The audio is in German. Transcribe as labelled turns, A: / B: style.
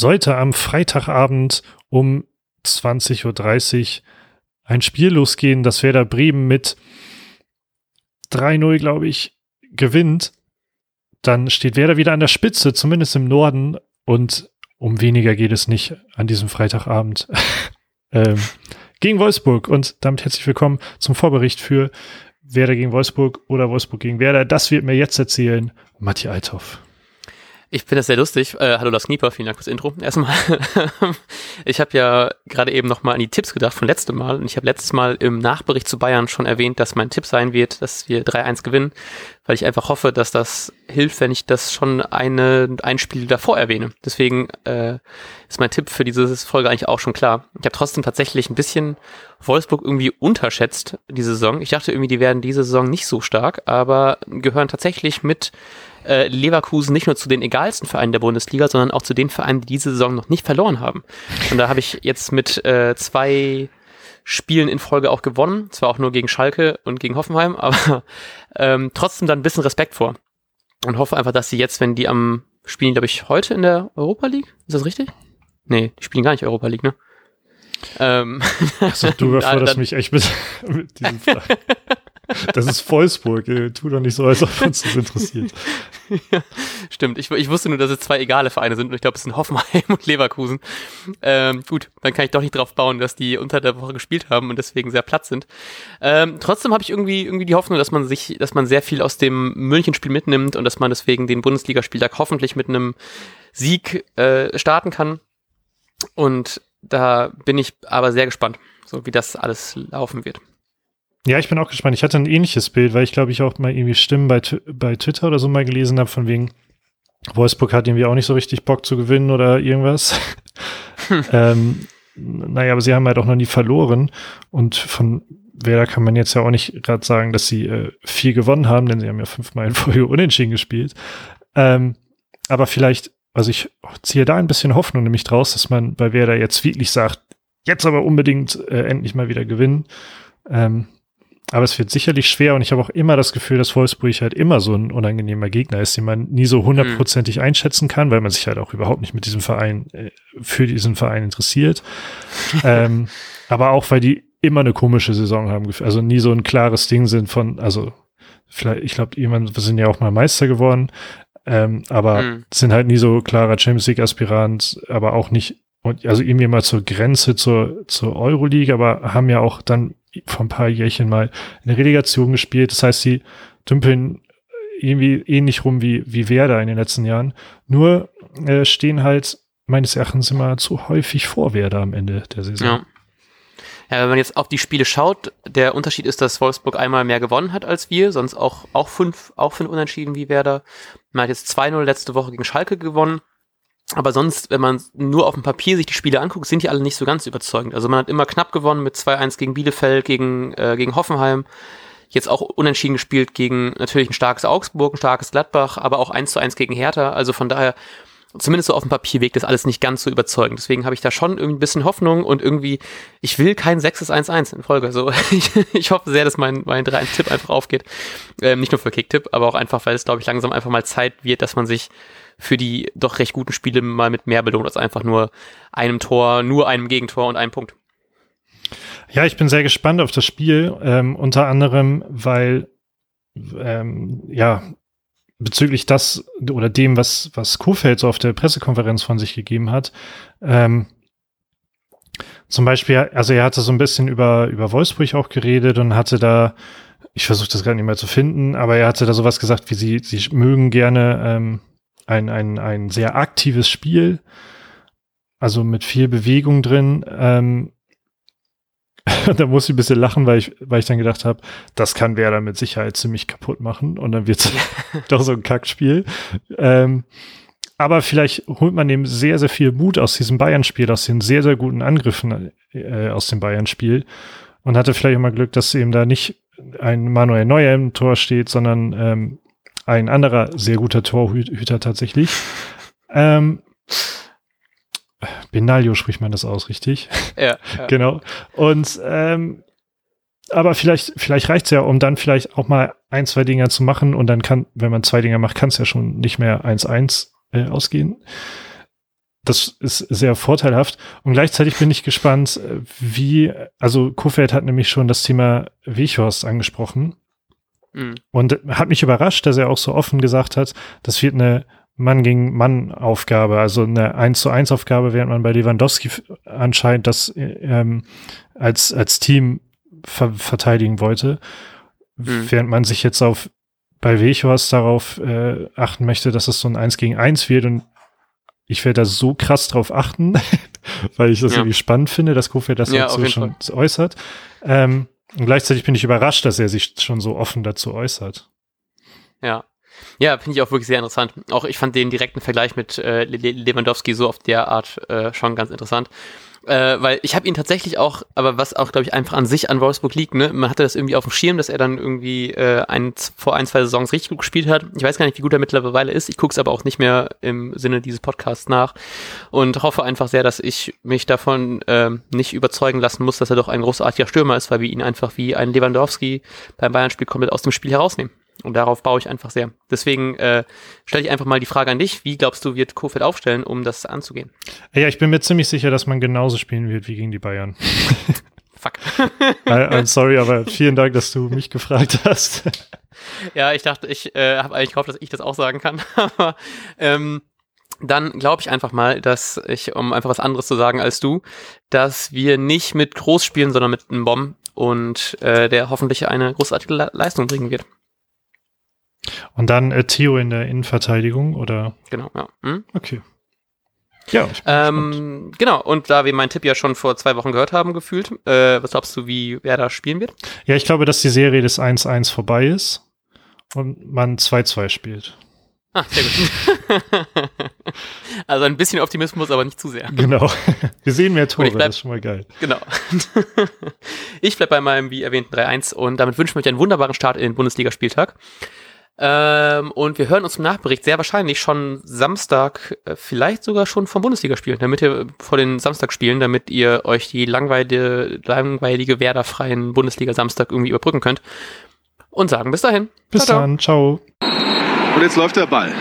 A: sollte am Freitagabend um 20.30 Uhr ein Spiel losgehen, das Werder Bremen mit 3-0, glaube ich, gewinnt, dann steht Werder wieder an der Spitze, zumindest im Norden. Und um weniger geht es nicht an diesem Freitagabend ähm, gegen Wolfsburg. Und damit herzlich willkommen zum Vorbericht für Werder gegen Wolfsburg oder Wolfsburg gegen Werder. Das wird mir jetzt erzählen Matti Althoff.
B: Ich finde das sehr lustig. Äh, hallo Lars Knieper, vielen Dank fürs Intro. Erstmal, ich habe ja gerade eben nochmal an die Tipps gedacht von letztem Mal. Und ich habe letztes Mal im Nachbericht zu Bayern schon erwähnt, dass mein Tipp sein wird, dass wir 3-1 gewinnen, weil ich einfach hoffe, dass das hilft, wenn ich das schon eine, ein Spiel davor erwähne. Deswegen äh, ist mein Tipp für diese Folge eigentlich auch schon klar. Ich habe trotzdem tatsächlich ein bisschen Wolfsburg irgendwie unterschätzt, diese Saison. Ich dachte irgendwie, die werden diese Saison nicht so stark, aber gehören tatsächlich mit äh, Leverkusen nicht nur zu den egalsten Vereinen der Bundesliga, sondern auch zu den Vereinen, die diese Saison noch nicht verloren haben. Und da habe ich jetzt mit äh, zwei Spielen in Folge auch gewonnen, zwar auch nur gegen Schalke und gegen Hoffenheim, aber ähm, trotzdem dann ein bisschen Respekt vor. Und hoffe einfach, dass sie jetzt, wenn die am spielen, glaube ich, heute in der Europa League, ist das richtig? Nee, die spielen gar nicht Europa League, ne?
A: Ähm, also, du überforderst mich echt mit, mit diesem Frage. Das ist Wolfsburg. Tu doch nicht so, als ob uns das interessiert.
B: Ja, stimmt. Ich, ich, wusste nur, dass es zwei egale Vereine sind. Ich glaube, es sind Hoffenheim und Leverkusen. Ähm, gut, dann kann ich doch nicht drauf bauen, dass die unter der Woche gespielt haben und deswegen sehr platt sind. Ähm, trotzdem habe ich irgendwie, irgendwie die Hoffnung, dass man sich, dass man sehr viel aus dem Münchenspiel mitnimmt und dass man deswegen den Bundesligaspieltag hoffentlich mit einem Sieg äh, starten kann. Und da bin ich aber sehr gespannt, so wie das alles laufen wird.
A: Ja, ich bin auch gespannt. Ich hatte ein ähnliches Bild, weil ich glaube, ich auch mal irgendwie Stimmen bei, bei Twitter oder so mal gelesen habe, von wegen, Wolfsburg hat irgendwie auch nicht so richtig Bock zu gewinnen oder irgendwas. Hm. ähm, naja, aber sie haben halt auch noch nie verloren. Und von Werder kann man jetzt ja auch nicht gerade sagen, dass sie äh, viel gewonnen haben, denn sie haben ja fünfmal in Folge unentschieden gespielt. Ähm, aber vielleicht, also ich ziehe da ein bisschen Hoffnung nämlich draus, dass man bei Werder jetzt wirklich sagt, jetzt aber unbedingt äh, endlich mal wieder gewinnen. Ähm, aber es wird sicherlich schwer und ich habe auch immer das Gefühl, dass Wolfsburg halt immer so ein unangenehmer Gegner ist, den man nie so hundertprozentig mhm. einschätzen kann, weil man sich halt auch überhaupt nicht mit diesem Verein, äh, für diesen Verein interessiert. ähm, aber auch, weil die immer eine komische Saison haben, also nie so ein klares Ding sind von, also vielleicht, ich glaube, jemand, wir sind ja auch mal Meister geworden, ähm, aber mhm. sind halt nie so klarer Champions League Aspirant, aber auch nicht und also irgendwie mal zur Grenze zur, zur Euroleague, aber haben ja auch dann vor ein paar Jährchen mal in der Relegation gespielt. Das heißt, sie dümpeln irgendwie ähnlich rum wie, wie Werder in den letzten Jahren. Nur äh, stehen halt meines Erachtens immer zu häufig vor Werder am Ende der Saison.
B: Ja. Ja, wenn man jetzt auf die Spiele schaut, der Unterschied ist, dass Wolfsburg einmal mehr gewonnen hat als wir, sonst auch, auch fünf, auch fünf Unentschieden wie Werder. Man hat jetzt 2-0 letzte Woche gegen Schalke gewonnen. Aber sonst, wenn man nur auf dem Papier sich die Spiele anguckt, sind die alle nicht so ganz überzeugend. Also man hat immer knapp gewonnen mit 2-1 gegen Bielefeld, gegen, äh, gegen Hoffenheim. Jetzt auch unentschieden gespielt gegen natürlich ein starkes Augsburg, ein starkes Gladbach, aber auch 1 zu 1 gegen Hertha. Also von daher, zumindest so auf dem Papier wirkt das alles nicht ganz so überzeugend. Deswegen habe ich da schon irgendwie ein bisschen Hoffnung und irgendwie, ich will kein 6-1-1 in Folge. So, ich, ich hoffe sehr, dass mein, mein 3-1-Tipp einfach aufgeht. Ähm, nicht nur für Kicktipp, aber auch einfach, weil es, glaube ich, langsam einfach mal Zeit wird, dass man sich für die doch recht guten Spiele mal mit mehr belohnt als einfach nur einem Tor, nur einem Gegentor und einem Punkt.
A: Ja, ich bin sehr gespannt auf das Spiel, ähm, unter anderem, weil ähm, ja bezüglich das oder dem, was was Kofeld so auf der Pressekonferenz von sich gegeben hat. Ähm, zum Beispiel, also er hatte so ein bisschen über über Wolfsburg auch geredet und hatte da ich versuche das gerade nicht mehr zu finden, aber er hatte da sowas gesagt, wie sie, sie mögen gerne ähm, ein, ein, ein sehr aktives Spiel, also mit viel Bewegung drin. Ähm, da muss ich ein bisschen lachen, weil ich, weil ich dann gedacht habe, das kann Werder mit Sicherheit ziemlich kaputt machen und dann wird es doch so ein Kackspiel. Ähm, aber vielleicht holt man dem sehr, sehr viel Mut aus diesem Bayern-Spiel, aus den sehr, sehr guten Angriffen äh, aus dem Bayern-Spiel und hatte vielleicht auch mal Glück, dass eben da nicht ein Manuel Neuer im Tor steht, sondern ähm, ein anderer sehr guter Torhüter tatsächlich. Ähm, Benaglio spricht man das aus, richtig?
B: Ja. ja.
A: genau. Und ähm, aber vielleicht, vielleicht reicht's ja, um dann vielleicht auch mal ein, zwei Dinger zu machen und dann kann, wenn man zwei Dinger macht, kann es ja schon nicht mehr 1-1 äh, ausgehen. das ist sehr vorteilhaft. Und gleichzeitig bin ich gespannt, wie, also Kofeld hat nämlich schon das Thema Wichhorst angesprochen. Mhm. Und hat mich überrascht, dass er auch so offen gesagt hat, das wird eine Mann gegen Mann Aufgabe, also eine 1 zu 1 Aufgabe, während man bei Lewandowski anscheinend das ähm, als, als Team ver verteidigen wollte. Mhm. Während man sich jetzt auf bei Wechhorst darauf äh, achten möchte, dass es so ein 1 gegen 1 wird und ich werde da so krass drauf achten, weil ich das ja. irgendwie spannend finde, dass Kofeld das ja, jetzt so schon Fall. äußert. Ähm, und gleichzeitig bin ich überrascht, dass er sich schon so offen dazu äußert.
B: Ja. Ja, finde ich auch wirklich sehr interessant. Auch ich fand den direkten Vergleich mit äh, Lewandowski so auf der Art äh, schon ganz interessant äh, weil ich habe ihn tatsächlich auch, aber was auch, glaube ich, einfach an sich an Wolfsburg liegt, ne? Man hatte das irgendwie auf dem Schirm, dass er dann irgendwie äh, ein, vor ein, zwei Saisons richtig gut gespielt hat. Ich weiß gar nicht, wie gut er mittlerweile ist. Ich gucke es aber auch nicht mehr im Sinne dieses Podcasts nach und hoffe einfach sehr, dass ich mich davon äh, nicht überzeugen lassen muss, dass er doch ein großartiger Stürmer ist, weil wir ihn einfach wie ein Lewandowski beim Bayern-Spiel komplett aus dem Spiel herausnehmen. Und darauf baue ich einfach sehr. Deswegen äh, stelle ich einfach mal die Frage an dich. Wie glaubst du, wird Kofeld aufstellen, um das anzugehen?
A: Ja, ich bin mir ziemlich sicher, dass man genauso spielen wird wie gegen die Bayern.
B: Fuck.
A: I'm sorry, aber vielen Dank, dass du mich gefragt hast.
B: ja, ich dachte, ich äh, habe eigentlich gehofft, dass ich das auch sagen kann. aber ähm, dann glaube ich einfach mal, dass ich, um einfach was anderes zu sagen als du, dass wir nicht mit Groß spielen, sondern mit einem Bomb und äh, der hoffentlich eine großartige Le Leistung bringen wird.
A: Und dann äh, Theo in der Innenverteidigung, oder?
B: Genau, ja. Hm?
A: Okay.
B: Ja, ähm, genau, und da wir meinen Tipp ja schon vor zwei Wochen gehört haben, gefühlt, äh, was glaubst du, wie wer da spielen wird?
A: Ja, ich glaube, dass die Serie des 1-1 vorbei ist und man 2-2 spielt.
B: Ah, sehr gut. also ein bisschen Optimismus, aber nicht zu sehr.
A: Genau. Wir sehen mehr Tore, bleib, das ist schon mal geil.
B: Genau. ich bleibe bei meinem, wie erwähnten, 3-1 und damit wünschen wir euch einen wunderbaren Start in den Bundesligaspieltag. Ähm, und wir hören uns im Nachbericht sehr wahrscheinlich schon Samstag, äh, vielleicht sogar schon vom Bundesligaspiel, damit ihr vor den Samstagspielen, damit ihr euch die langweilige, langweilige Werder-freien Bundesliga-Samstag irgendwie überbrücken könnt. Und sagen bis dahin.
A: Bis ciao, dann, ciao.
C: Und jetzt läuft der Ball.